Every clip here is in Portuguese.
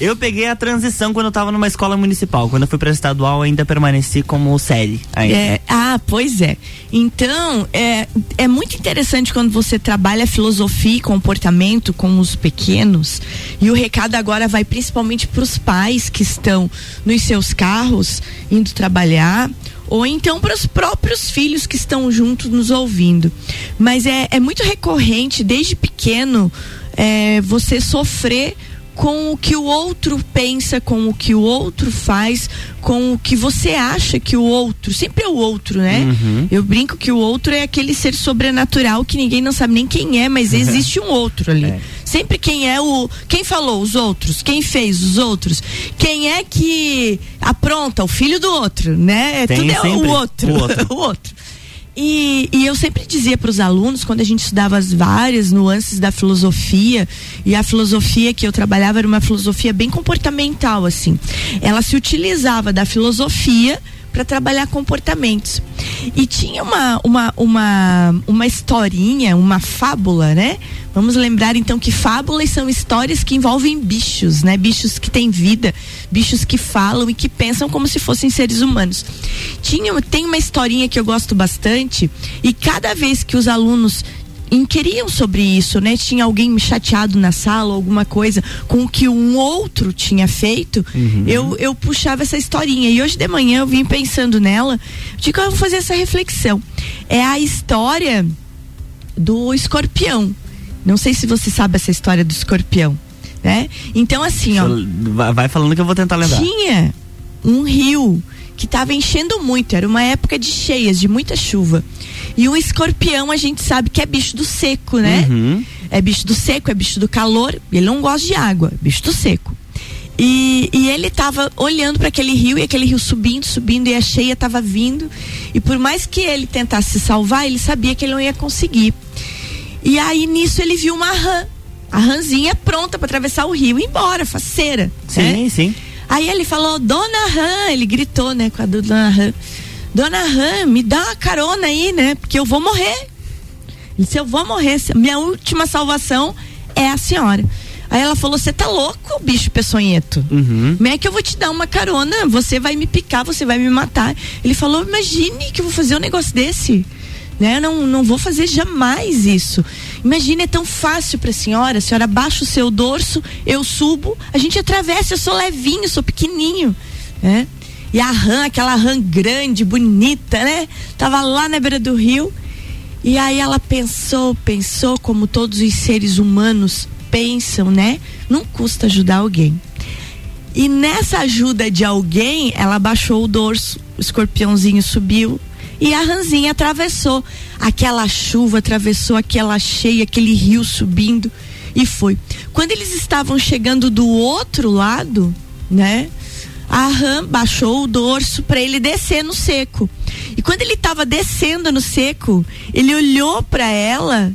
Eu peguei a transição quando eu tava numa escola municipal. Quando eu fui pra estadual, ainda permaneci como série. É, ah, pois é. Então, é, é muito interessante quando você trabalha filosofia e comportamento com os pequenos. E o recado agora vai principalmente para os pais que estão nos seus carros indo trabalhar ou então para os próprios filhos que estão juntos nos ouvindo. Mas é, é muito recorrente, desde pequeno, é, você sofrer com o que o outro pensa, com o que o outro faz, com o que você acha que o outro, sempre é o outro, né? Uhum. Eu brinco que o outro é aquele ser sobrenatural que ninguém não sabe nem quem é, mas existe um outro ali. É. Sempre quem é o, quem falou os outros, quem fez os outros, quem é que apronta o filho do outro, né? Tem Tudo é o outro, o outro. o outro. E, e, eu sempre dizia para os alunos, quando a gente estudava as várias nuances da filosofia, e a filosofia que eu trabalhava era uma filosofia bem comportamental, assim. Ela se utilizava da filosofia para trabalhar comportamentos. E tinha uma, uma, uma, uma historinha, uma fábula, né? Vamos lembrar então que fábulas são histórias que envolvem bichos, né? Bichos que têm vida, bichos que falam e que pensam como se fossem seres humanos. Tinha, tem uma historinha que eu gosto bastante e cada vez que os alunos inquiriam sobre isso, né? Tinha alguém chateado na sala, alguma coisa com o que um outro tinha feito, uhum. eu, eu puxava essa historinha. E hoje de manhã eu vim pensando nela, digo, eu vou fazer essa reflexão. É a história do escorpião. Não sei se você sabe essa história do escorpião, né? Então assim, ó. Vai falando que eu vou tentar lembrar. Tinha um rio que estava enchendo muito, era uma época de cheias, de muita chuva. E o escorpião a gente sabe que é bicho do seco, né? Uhum. É bicho do seco, é bicho do calor. Ele não gosta de água, é bicho do seco. E, e ele estava olhando para aquele rio e aquele rio subindo, subindo e a cheia estava vindo. E por mais que ele tentasse se salvar, ele sabia que ele não ia conseguir. E aí nisso ele viu uma rã, a rãzinha pronta para atravessar o rio e ir embora, faceira. Sim, né? sim. Aí ele falou: Dona Rã, ele gritou, né, com a Dona Rã. Dona Ram, me dá uma carona aí, né? Porque eu vou morrer. Ele disse, eu vou morrer. Minha última salvação é a senhora. Aí ela falou: Você tá louco, bicho peçonhento? Uhum. Como é que eu vou te dar uma carona? Você vai me picar, você vai me matar. Ele falou: Imagine que eu vou fazer um negócio desse. Né? Não, não vou fazer jamais isso. Imagine, é tão fácil para a senhora. A senhora baixa o seu dorso, eu subo, a gente atravessa. Eu sou levinho, sou pequenininho. Né? E a rã, aquela rã grande, bonita, né? Tava lá na beira do rio. E aí ela pensou, pensou como todos os seres humanos pensam, né? Não custa ajudar alguém. E nessa ajuda de alguém, ela baixou o dorso, o escorpiãozinho subiu e a ranzinha atravessou. Aquela chuva atravessou aquela cheia, aquele rio subindo e foi. Quando eles estavam chegando do outro lado, né? a rã baixou o dorso para ele descer no seco. E quando ele estava descendo no seco, ele olhou para ela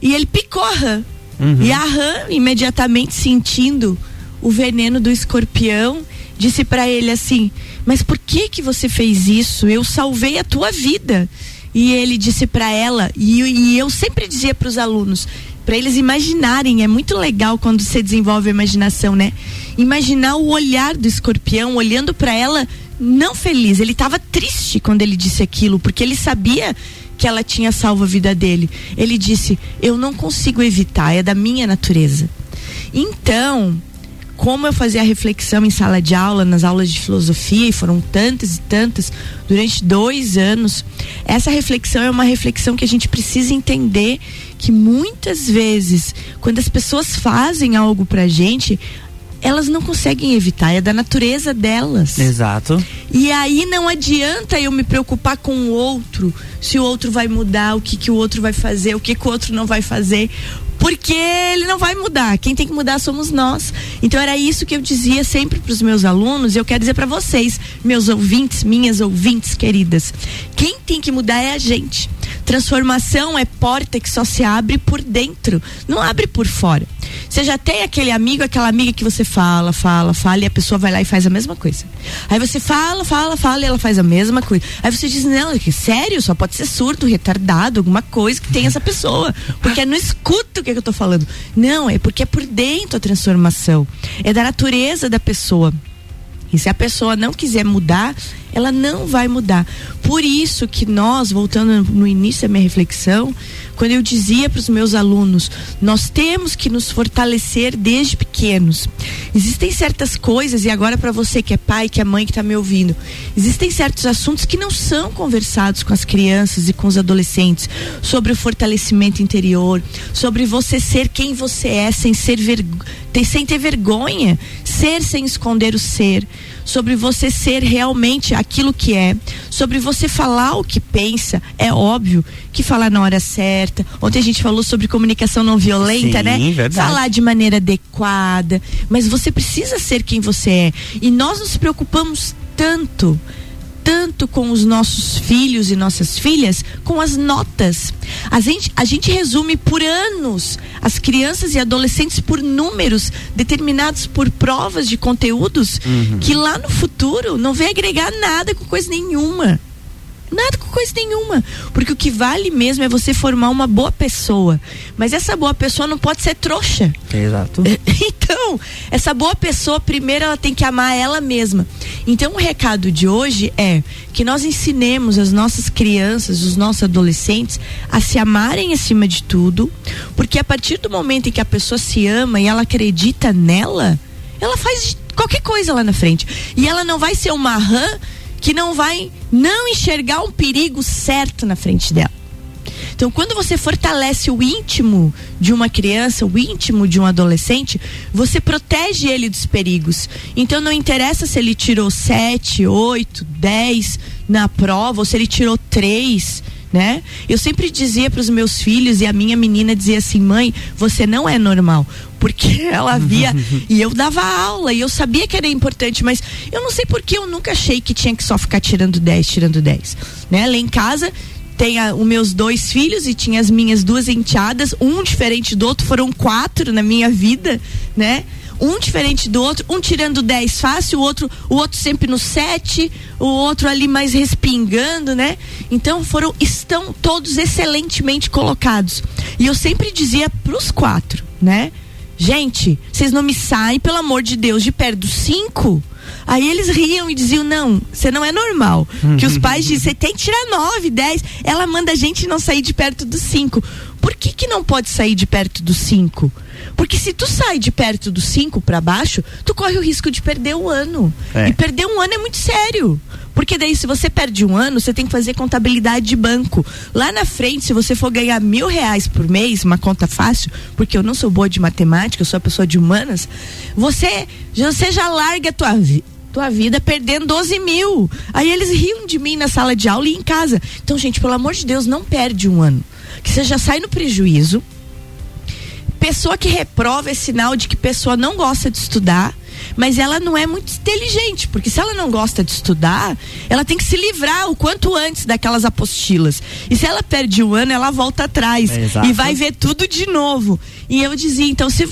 e ele picou a rã. Uhum. E a rã, imediatamente sentindo o veneno do escorpião, disse para ele assim: Mas por que que você fez isso? Eu salvei a tua vida. E ele disse para ela, e, e eu sempre dizia para os alunos: para eles imaginarem. É muito legal quando você desenvolve a imaginação, né? Imaginar o olhar do escorpião olhando para ela não feliz. Ele estava triste quando ele disse aquilo, porque ele sabia que ela tinha salvo a vida dele. Ele disse: "Eu não consigo evitar, é da minha natureza". Então, como eu fazia a reflexão em sala de aula, nas aulas de filosofia, e foram tantas e tantas, durante dois anos, essa reflexão é uma reflexão que a gente precisa entender que muitas vezes, quando as pessoas fazem algo pra gente, elas não conseguem evitar, é da natureza delas. Exato. E aí não adianta eu me preocupar com o outro, se o outro vai mudar, o que, que o outro vai fazer, o que, que o outro não vai fazer porque ele não vai mudar. Quem tem que mudar somos nós. Então era isso que eu dizia sempre para os meus alunos. E eu quero dizer para vocês, meus ouvintes, minhas ouvintes queridas, quem tem que mudar é a gente. Transformação é porta que só se abre por dentro, não abre por fora. Você já tem aquele amigo, aquela amiga que você fala, fala, fala e a pessoa vai lá e faz a mesma coisa. Aí você fala, fala, fala e ela faz a mesma coisa. Aí você diz: Não, que sério, só pode ser surdo, retardado, alguma coisa que tem essa pessoa. Porque não escuta o que, que eu tô falando. Não, é porque é por dentro a transformação. É da natureza da pessoa. E se a pessoa não quiser mudar, ela não vai mudar. Por isso que nós, voltando no início da minha reflexão, quando eu dizia para os meus alunos, nós temos que nos fortalecer desde pequenos. Existem certas coisas, e agora para você que é pai, que é mãe que está me ouvindo, existem certos assuntos que não são conversados com as crianças e com os adolescentes sobre o fortalecimento interior, sobre você ser quem você é sem ser ver, sem ter vergonha, ser sem esconder o ser sobre você ser realmente aquilo que é, sobre você falar o que pensa. É óbvio que falar na hora certa. Ontem a gente falou sobre comunicação não violenta, Sim, né? Verdade. Falar de maneira adequada. Mas você precisa ser quem você é. E nós nos preocupamos tanto tanto com os nossos filhos e nossas filhas com as notas. A gente, a gente resume por anos as crianças e adolescentes por números determinados por provas de conteúdos Uhum. que lá no futuro não vem agregar nada com coisa nenhuma. Nada com coisa nenhuma. Porque o que vale mesmo é você formar uma boa pessoa. Mas essa boa pessoa não pode ser trouxa. Exato. Então, essa boa pessoa, primeiro ela tem que amar ela mesma. Então, o recado de hoje é que nós ensinemos as nossas crianças, os nossos adolescentes, a se amarem acima de tudo, porque a partir do momento em que a pessoa se ama e ela acredita nela, ela faz qualquer coisa lá na frente. E ela não vai ser uma rã que não vai não enxergar um perigo certo na frente dela. Então, quando você fortalece o íntimo de uma criança, o íntimo de um adolescente, você protege ele dos perigos. Então, não interessa se ele tirou 7, 8, 10 na prova ou se ele tirou 3. Né? Eu sempre dizia para os meus filhos e a minha menina dizia assim: "Mãe, você não é normal". Porque ela via e eu dava aula e eu sabia que era importante, mas eu não sei por que eu nunca achei que tinha que só ficar tirando 10, tirando 10, né? Lá em casa tem a- os meus dois filhos e tinha as minhas duas enteadas, um diferente do outro, foram quatro na minha vida, né? Um diferente do outro, um tirando 10 fácil, o outro, o outro sempre no 7, o outro ali mais respingando, né? Então foram estão todos excelentemente colocados. E eu sempre dizia pros quatro, né? Gente, vocês não me saem, pelo amor de Deus, de perto dos cinco. Aí eles riam e diziam: Não, você não é normal. Que os pais dizem: Você tem que tirar nove, dez. Ela manda a gente não sair de perto dos cinco. Por que, que não pode sair de perto dos cinco? Porque se tu sai de perto dos cinco para baixo, tu corre o risco de perder o ano. É. E perder um ano é muito sério. Porque daí, se você perde um ano, você tem que fazer contabilidade de banco. Lá na frente, se você for ganhar mil reais por mês, uma conta fácil, porque eu não sou boa de matemática, eu sou a pessoa de humanas, você, você já larga a tua vida tua vida perdendo 12 mil. Aí eles riam de mim na sala de aula e em casa. Então, gente, pelo amor de Deus, não perde um ano. Que você já sai no prejuízo. Pessoa que reprova é sinal de que pessoa não gosta de estudar, mas ela não é muito inteligente, porque se ela não gosta de estudar, ela tem que se livrar o quanto antes daquelas apostilas. E se ela perde um ano, ela volta atrás É, e vai ver tudo de novo. E eu dizia, então, se.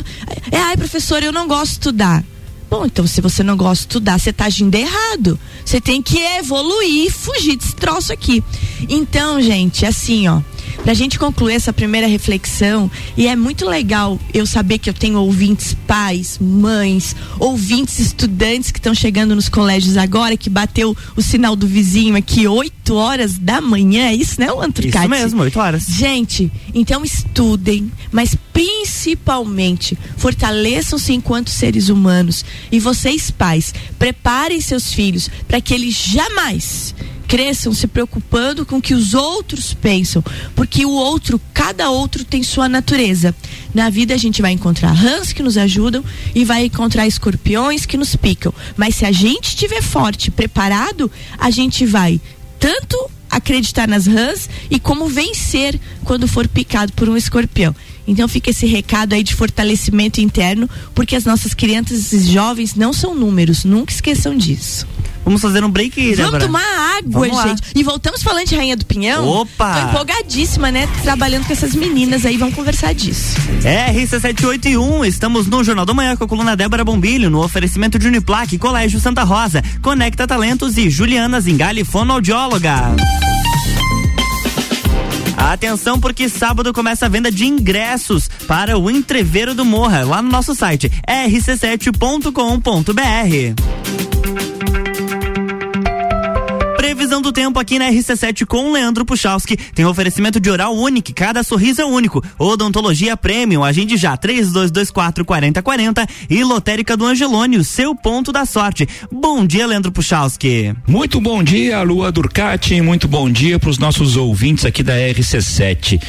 É, ai, professor, eu não gosto de estudar. Bom, então se você não gosta de estudar, você tá agindo errado. Você tem que evoluir e fugir desse troço aqui. Então, gente, assim, ó, pra gente concluir essa primeira reflexão, e é muito legal eu saber que eu tenho ouvintes pais, mães, ouvintes estudantes que estão chegando nos colégios agora, que bateu o sinal do vizinho aqui 8 horas da manhã, é isso, né, o? Isso mesmo, 8 horas. Gente, então estudem, mas principalmente fortaleçam-se enquanto seres humanos. E vocês, pais, preparem seus filhos para que eles jamais cresçam se preocupando com o que os outros pensam, porque o outro, cada outro tem sua natureza. Na vida a gente vai encontrar rãs que nos ajudam e vai encontrar escorpiões que nos picam. Mas se a gente estiver forte, preparado, a gente vai tanto acreditar nas rãs e como vencer quando for picado por um escorpião. Então fica esse recado aí de fortalecimento interno, porque as nossas crianças e jovens não são números, nunca esqueçam disso. Vamos fazer um break, Vamos tomar água, Vamos gente. Lá. E voltamos falando de Rainha do Pinhão. Opa! Tô empolgadíssima, né? Trabalhando com essas meninas aí, vamos conversar disso. É, RC781, estamos no Jornal da Manhã com a coluna Débora Bombilho, no oferecimento de Uniplaque, Colégio Santa Rosa, Conecta Talentos e Juliana Zingali, fonoaudióloga. Atenção porque sábado começa a venda de ingressos para o Entreveiro do Morra lá no nosso site rc7.com.br. Previsão do tempo aqui na RC7 com Leandro Puchalski. Tem oferecimento de oral único, cada sorriso é único. Odontologia Premium, agende já 3224 4040 e Lotérica do Angelone, o seu ponto da sorte. Bom dia, Leandro Puchalski. Muito bom dia, Lua Durcati. Muito bom dia para os nossos ouvintes aqui da RC7.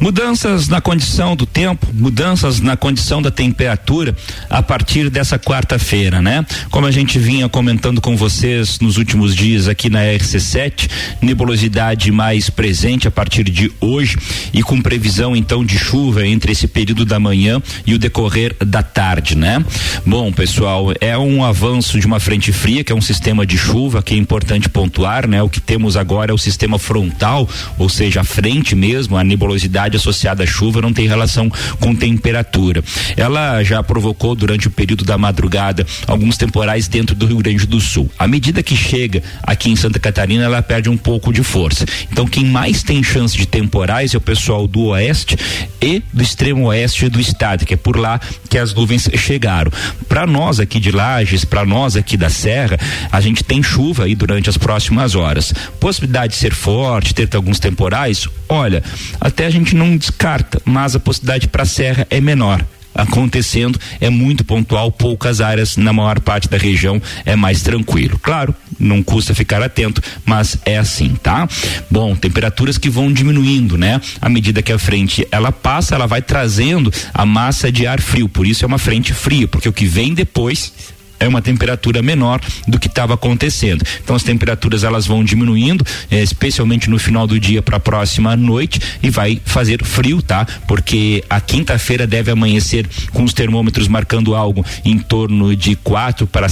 Mudanças na condição do tempo, mudanças na condição da temperatura a partir dessa quarta-feira, né? Como a gente vinha comentando com vocês nos últimos dias aqui na RC7, nebulosidade mais presente a partir de hoje e com previsão então de chuva entre esse período da manhã e o decorrer da tarde, né? Bom, pessoal, é um avanço de uma frente fria, que é um sistema de chuva, que é importante pontuar, né? O que temos agora é o sistema frontal, ou seja, a frente mesmo, a nebulosidade umidade associada à chuva não tem relação com temperatura. Ela já provocou durante o período da madrugada alguns temporais dentro do Rio Grande do Sul. À medida que chega aqui em Santa Catarina, ela perde um pouco de força. Então, quem mais tem chance de temporais é o pessoal do oeste e do extremo oeste do estado, que é por lá que as nuvens chegaram. Para nós aqui de Lages, para nós aqui da Serra, a gente tem chuva aí durante as próximas horas. Possibilidade de ser forte, ter alguns temporais, olha, até a gente não descarta, mas a possibilidade para a Serra é menor acontecendo é muito pontual, poucas áreas na maior parte da região é mais tranquilo. Claro, não custa ficar atento, mas é assim, tá? Bom, temperaturas que vão diminuindo, né? À medida que a frente ela passa, ela vai trazendo a massa de ar frio, por isso é uma frente fria, porque o que vem depois é uma temperatura menor do que estava acontecendo. Então as temperaturas elas vão diminuindo, eh, especialmente no final do dia para a próxima noite e vai fazer frio, tá? Porque a quinta-feira deve amanhecer com os termômetros marcando algo em torno de 4 para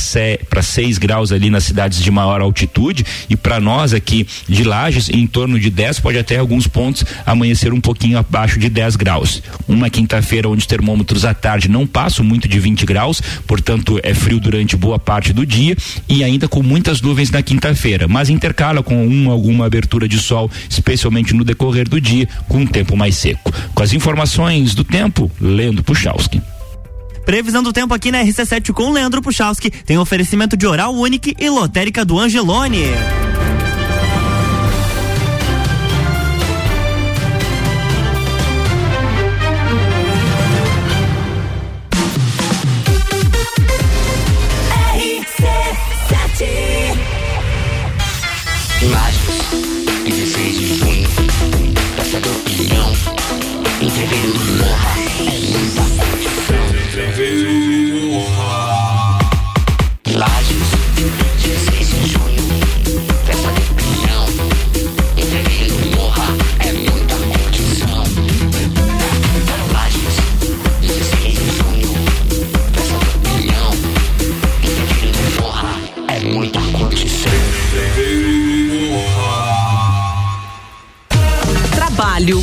para 6 graus ali nas cidades de maior altitude e para nós aqui de Lages em torno de 10, pode até alguns pontos amanhecer um pouquinho abaixo de 10 graus. Uma quinta-feira onde os termômetros à tarde não passam muito de 20 graus, portanto é frio durante durante boa parte do dia e ainda com muitas nuvens na quinta-feira, mas intercala com uma alguma abertura de sol, especialmente no decorrer do dia, com um tempo mais seco. Com as informações do tempo, Lendo Puchalski. Previsão do tempo aqui na RC7 com Leandro Puchalski. Tem oferecimento de oral único e lotérica do Angelone.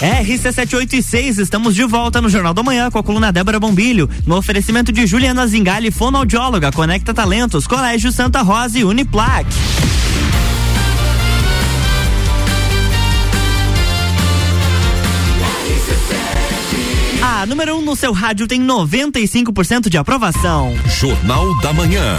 RC786, estamos de volta no Jornal da Manhã com a coluna Débora Bombilho, no oferecimento de Juliana Zingali, fonoaudióloga, Conecta Talentos, Colégio Santa Rosa e Uniplac. A número 1 um no seu rádio tem 95% de aprovação. Jornal da Manhã.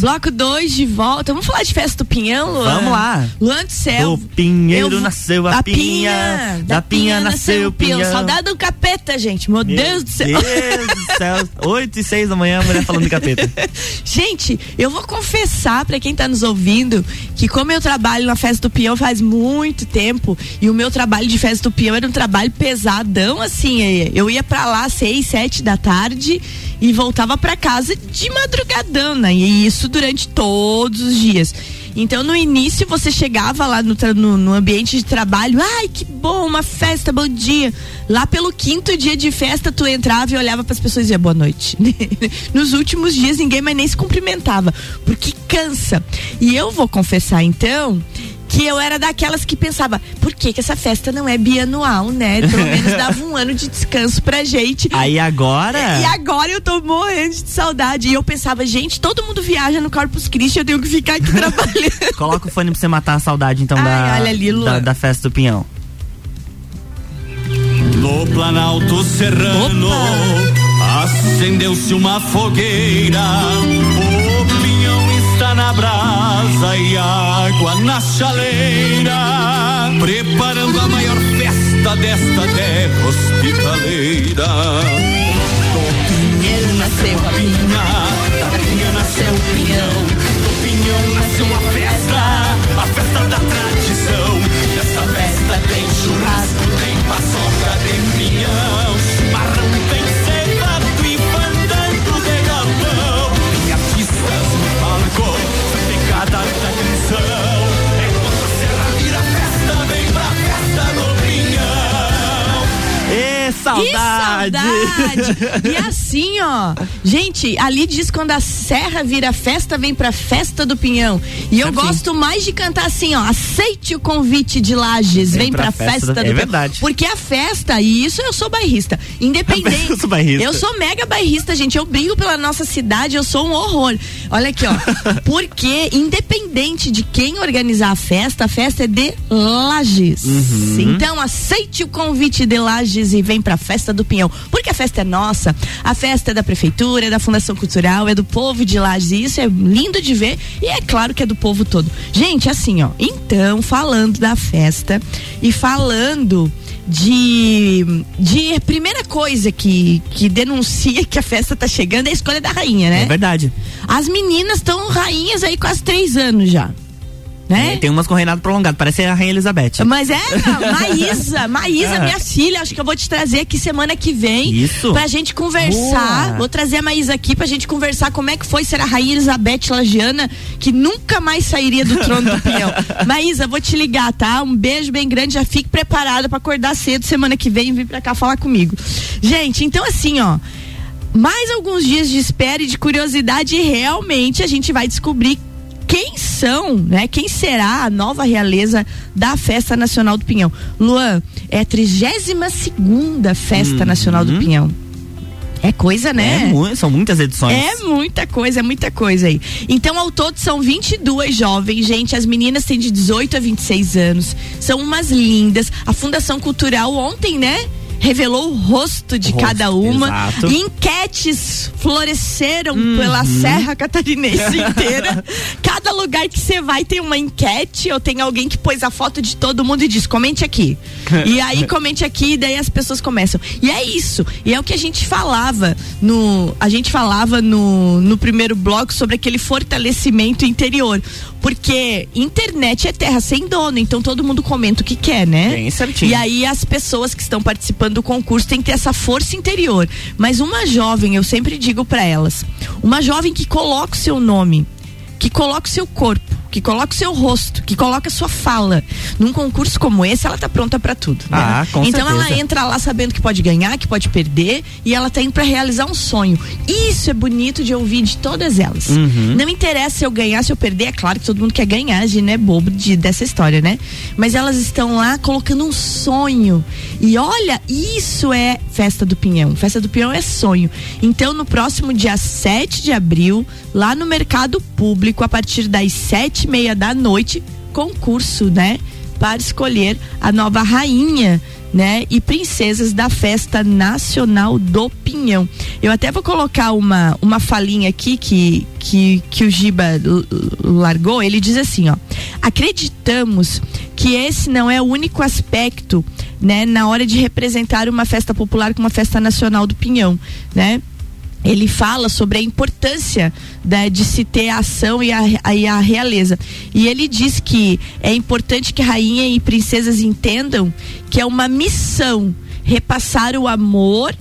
Bloco 2 de volta. Vamos falar de festa do Pinhão, Luan? Vamos lá. Luan do céu. Do pinheiro Eu- nasceu a, pinha, da pinha nasceu o pinhão. Saudade do capeta, gente. Meu, Deus do céu. Deus do céu. 8 e 6 da manhã, a mulher falando de capeta. Gente, eu vou confessar pra quem tá nos ouvindo que como eu trabalho na festa do peão faz muito tempo e o meu trabalho de festa do peão era um trabalho pesadão assim, eh, eu ia pra lá seis, sete da tarde e voltava pra casa de madrugadão, né? E isso durante todos os dias. Então no início você chegava lá no, no, no ambiente de trabalho, ai que bom, uma festa, bom dia. Lá pelo quinto dia de festa tu entrava e olhava para as pessoas e dizia boa noite. Nos últimos dias ninguém mais nem se cumprimentava, porque cansa. E eu vou confessar então que eu era daquelas que pensava, por que que essa festa não é bianual, né? Pelo menos dava um ano de descanso pra gente. Aí agora. E agora eu tô morrendo de saudade. E eu pensava, gente, todo mundo viaja no Corpus Christi, eu tenho que ficar aqui trabalhando. Coloca o fone pra você matar a saudade, então, Ai, da, olha ali, da, da festa do Pinhão. No Planalto Serrano acendeu-se uma fogueira. Na brasa e água na chaleira, preparando a maior festa desta terra hospitaleira. Do pinheiro nasceu a pinha Que saudade! e assim, ó, gente, ali diz quando a serra vira festa, vem pra festa do Pinhão. E eu gosto mais de cantar assim, ó, aceite o convite de Lages, vem, pra, festa, do é Pinhão. verdade. Porque a festa, e isso eu sou bairrista, independente. Eu sou bairrista. Eu sou mega bairrista, gente, eu brigo pela nossa cidade, eu sou um horror. Olha aqui, ó, porque independente de quem organizar a festa, a festa é de Lages. Uhum. Então aceite o convite de Lages e vem pra festa do Pinhão. Porque a festa é nossa, a festa é da prefeitura, é da Fundação Cultural, é do povo de Lages. E isso é lindo de ver e é claro que é do povo todo. Gente, assim, ó, então, falando da festa e falando de, de primeira coisa que, que denuncia que a festa tá chegando é a escolha da rainha, né? É verdade. As meninas estão rainhas aí quase três anos já. Né? É, tem umas com reinado prolongado, parece a Rainha Elizabeth. Mas é, não, Maísa, Maísa, Ah. minha filha, acho que eu vou te trazer aqui semana que vem. Isso. Pra gente conversar. Boa. Vou trazer a Maísa aqui pra gente conversar como é que foi ser a Rainha Elizabeth Lagiana, que nunca mais sairia do trono do peão. Maísa, vou te ligar, tá? Um beijo bem grande, já fique preparada pra acordar cedo semana que vem e vir pra cá falar comigo. Gente, então assim, ó. Mais alguns dias de espera e de curiosidade e realmente a gente vai descobrir quem são, né? Quem será a nova realeza da Festa Nacional do Pinhão? Luan, é a 32 segunda Festa Nacional do Pinhão. É coisa, né? É são muitas edições. É muita coisa, é muita coisa aí. Então, ao todo, são 22 jovens, gente. As meninas têm de 18 a 26 anos. São umas lindas. A Fundação Cultural ontem, né? Revelou o rosto de Rosto, cada uma. exato. Enquetes floresceram Uhum. pela Serra Catarinense inteira. Cada lugar que você vai tem uma enquete ou tem alguém que pôs a foto de todo mundo e diz: comente aqui. e aí comente aqui, e daí as pessoas começam. E é isso. E é o que a gente falava no. A gente falava no, no primeiro bloco sobre aquele fortalecimento interior. Porque internet é terra sem dono, então todo mundo comenta o que quer, né? Bem certinho. E aí as pessoas que estão participando do concurso têm que ter essa força interior. Mas uma jovem, eu sempre digo pra elas, uma jovem que coloca o seu nome, que coloca o seu corpo, que coloca o seu rosto, que coloca a sua fala. Num concurso como esse, ela tá pronta para tudo. Né? Ah, com então certeza. ela entra lá sabendo que pode ganhar, que pode perder, e ela tá indo pra realizar um sonho. Isso é bonito de ouvir de todas elas. Uhum. Não interessa se eu ganhar, se eu perder, é claro que todo mundo quer ganhar, a gente não é bobo de, dessa história, né? Mas elas estão lá colocando um sonho. E olha, isso é Festa do Pinhão. Festa do Pinhão é sonho. Então, no próximo dia 7 de abril, lá no Mercado Público, a partir das sete e meia da noite, concurso, né? Para escolher a nova rainha né? E princesas da Festa Nacional do Pinhão. Eu até vou colocar uma, uma falinha aqui que, que, que o Giba largou. Ele diz assim, ó. Acreditamos que esse não é o único aspecto, né? Na hora de representar uma festa popular como a Festa Nacional do Pinhão, né? ele fala sobre a importância né, de se ter a ação e a, a- e a realeza. E ele diz que é importante que rainha e princesas entendam que é uma missão repassar o amor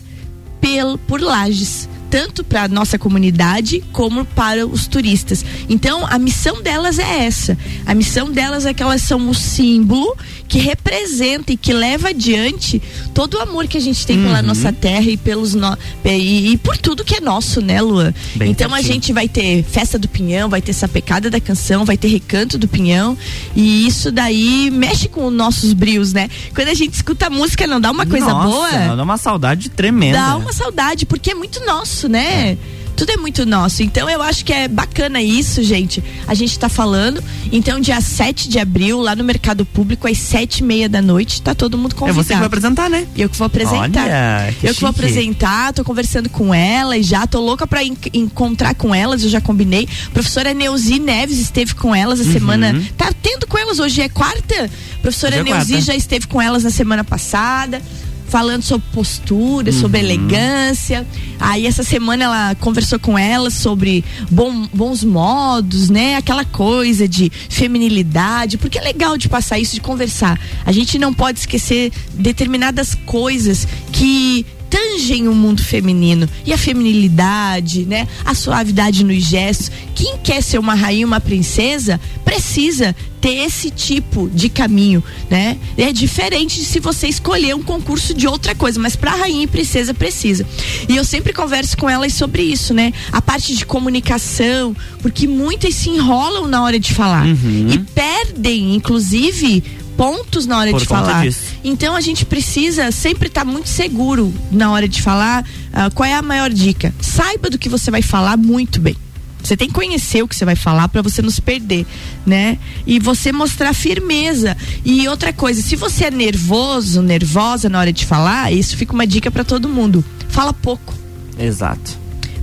pel, por lajes. Tanto para nossa comunidade como para os turistas. Então, a missão delas é essa. A missão delas é que elas são o símbolo que representa e que leva adiante todo o amor que a gente tem pela nossa terra e pelos no... e, e por tudo que é nosso, né, Lua? Bem então a gente vai ter festa do pinhão, vai ter sapecada da canção, vai ter recanto do pinhão e isso daí mexe com os nossos brios, né? Quando a gente escuta a música, não dá uma coisa Nossa, boa? Dá uma saudade tremenda. Dá uma saudade, porque é muito nosso, né? Tudo é muito nosso. Então eu acho que é bacana isso, gente. A gente tá falando. Então, dia 7 de abril, lá no Mercado Público, às sete e meia da noite, tá todo mundo É convidado. você que vai apresentar, né? Eu que vou apresentar. Olha, que eu que vou chique. apresentar, tô conversando com elas já, tô louca pra en- encontrar com elas, eu já combinei. Professora Neuzi Neves esteve com elas a semana. Tá tendo com elas hoje, é quarta? Professora Hoje é Neuzi quarta. já esteve com elas na semana passada. Falando sobre postura, sobre Uhum. elegância. Aí essa semana ela conversou com elas sobre bom- bons modos, né? Aquela coisa de feminilidade. Porque é legal de passar isso, de conversar. A gente não pode esquecer determinadas coisas que tangem o mundo feminino e a feminilidade, né? A suavidade nos gestos. Quem quer ser uma rainha, uma princesa, precisa ter esse tipo de caminho, né? É diferente de se você escolher um concurso de outra coisa, mas para rainha e princesa precisa. E eu sempre converso com elas sobre isso, né? A parte de comunicação, porque muitas se enrolam na hora de falar e perdem, inclusive, pontos na hora Por de falar. disso. Então a gente precisa sempre estar muito seguro na hora de falar. Ah, qual é a maior dica? Saiba do que você vai falar muito bem. Você tem que conhecer o que você vai falar para você não se perder, né? E você mostrar firmeza. E outra coisa, se você é nervoso, nervosa na hora de falar, isso fica uma dica para todo mundo. Fala pouco. Exato.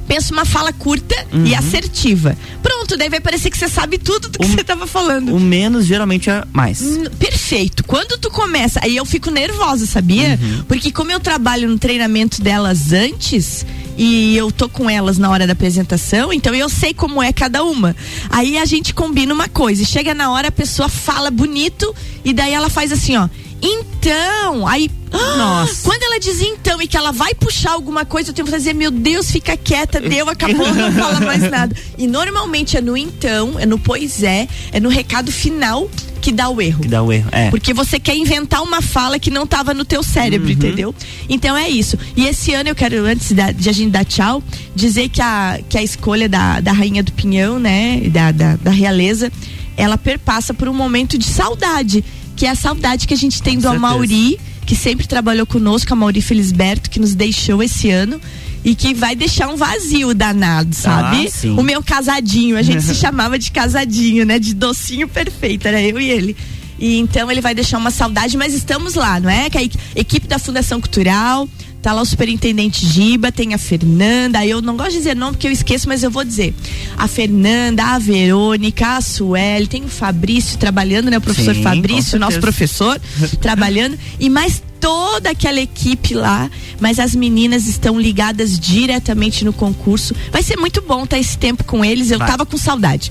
Pensa uma fala curta e assertiva. Pronto, daí vai parecer que você sabe tudo do que você tava falando. O menos geralmente é mais. Perfeito. Quando tu começa, aí eu fico nervosa, sabia? Porque como eu trabalho no treinamento delas antes e eu tô com elas na hora da apresentação, então eu sei como é cada uma. Aí a gente combina uma coisa, e chega na hora a pessoa fala bonito e daí ela faz assim, ó. Então, aí. Nossa. Quando ela diz então e que ela vai puxar alguma coisa, eu tenho que fazer, meu Deus, fica quieta, deu, acabou, não fala mais nada. E normalmente é no então, é no pois é, é no recado final que dá o erro. Que dá o erro. É. Porque você quer inventar uma fala que não estava no teu Uhum. cérebro, entendeu? Então é isso. E esse ano eu quero, antes da- de a gente dar tchau, dizer que a, que a escolha da, da Rainha do Pinhão, né? Da, da, da realeza, ela perpassa por um momento de saudade. Que é a saudade que a gente tem Com do certeza. Amauri, que sempre trabalhou conosco, a Mauri Felisberto, que nos deixou esse ano. E que vai deixar um vazio danado, sabe? Ah, o meu casadinho, a gente se chamava de casadinho, né? De docinho perfeito, era eu e ele. E então ele vai deixar uma saudade, mas estamos lá, não é? Que a equi- equipe da Fundação Cultural, tá lá o superintendente Giba, tem a Fernanda, eu não gosto de dizer nome porque eu esqueço, mas eu vou dizer. A Fernanda, a Verônica, a Sueli, tem o Fabrício trabalhando, né? O professor Sim, Fabrício, nosso professor, trabalhando, e mais toda aquela equipe lá, mas as meninas estão ligadas diretamente no concurso. Vai ser muito bom estar esse tempo com eles. Eu Vai. tava com saudade.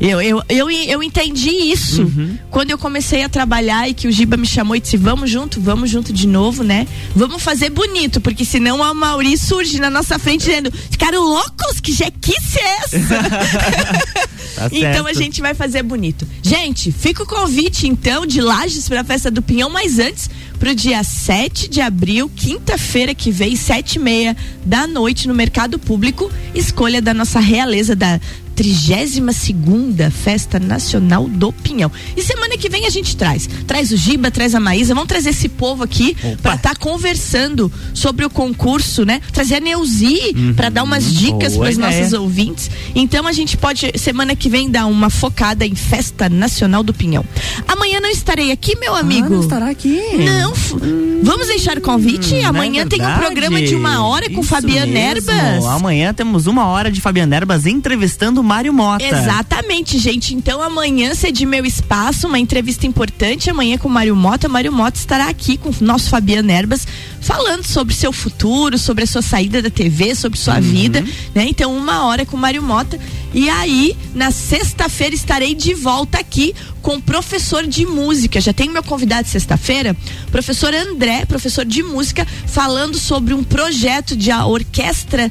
Eu, eu, eu, eu entendi isso Uhum. quando eu comecei a trabalhar e que o Giba me chamou e disse: Vamos junto, vamos junto de novo, né? Vamos fazer bonito, porque senão a Mauri surge na nossa frente dizendo: Ficaram loucos? Que jequice é essa? Tá Então a gente vai fazer bonito. Gente, fica o convite então de Lages para a festa do Pinhão, mas antes pro dia 7 de abril, quinta-feira que vem, sete e meia da noite no Mercado Público, escolha da nossa realeza da 32 segunda Festa Nacional do Pinhão. E semana que vem a gente traz. Traz o Giba, traz a Maísa, vamos trazer esse povo aqui para estar conversando sobre o concurso, né? Trazer a Neuzi para dar umas dicas para os nossos ouvintes. Então a gente pode, semana que vem, dar uma focada em Festa Nacional do Pinhão. Amanhã não estarei aqui, meu amigo. Ah, não estará aqui. Não, f- vamos deixar o convite? Hum, Amanhã é tem um programa de uma hora com Isso Fabiana mesmo. Erbas. Amanhã temos uma hora de Fabiana Erbas entrevistando o Mário Mota. Exatamente, gente. Então amanhã cede meu espaço, uma entrevista importante amanhã com o Mário Mota. Mário Mota estará aqui com o nosso Fabiano Erbas falando sobre seu futuro, sobre a sua saída da TV, sobre Uhum. sua vida, né? Então uma hora com o Mário Mota. E aí, na sexta-feira estarei de volta aqui com o professor de música. Já tenho meu convidado sexta-feira, professor André, professor de música, falando sobre um projeto de a orquestra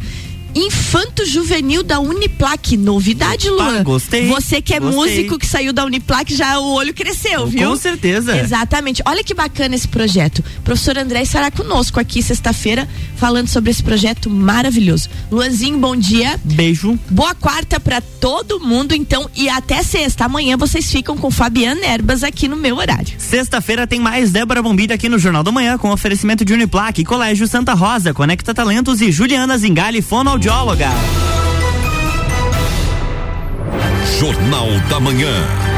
Infanto Juvenil da Uniplac. Novidade, Luan. Ah, gostei, Você que é gostei. músico que saiu da Uniplac, já o olho cresceu, viu? Com certeza. Exatamente. Olha que bacana esse projeto. O professor André estará conosco aqui sexta-feira falando sobre esse projeto maravilhoso. Luanzinho, bom dia. Beijo. Boa quarta pra todo mundo, então, e até sexta. Amanhã vocês ficam com Fabiana Erbas aqui no meu horário. Sexta-feira tem mais Débora Bombilha aqui no Jornal da Manhã com oferecimento de Uniplaque, Colégio Santa Rosa, Conecta Talentos e Juliana Zingali, fonoaudióloga. Jornal da Manhã.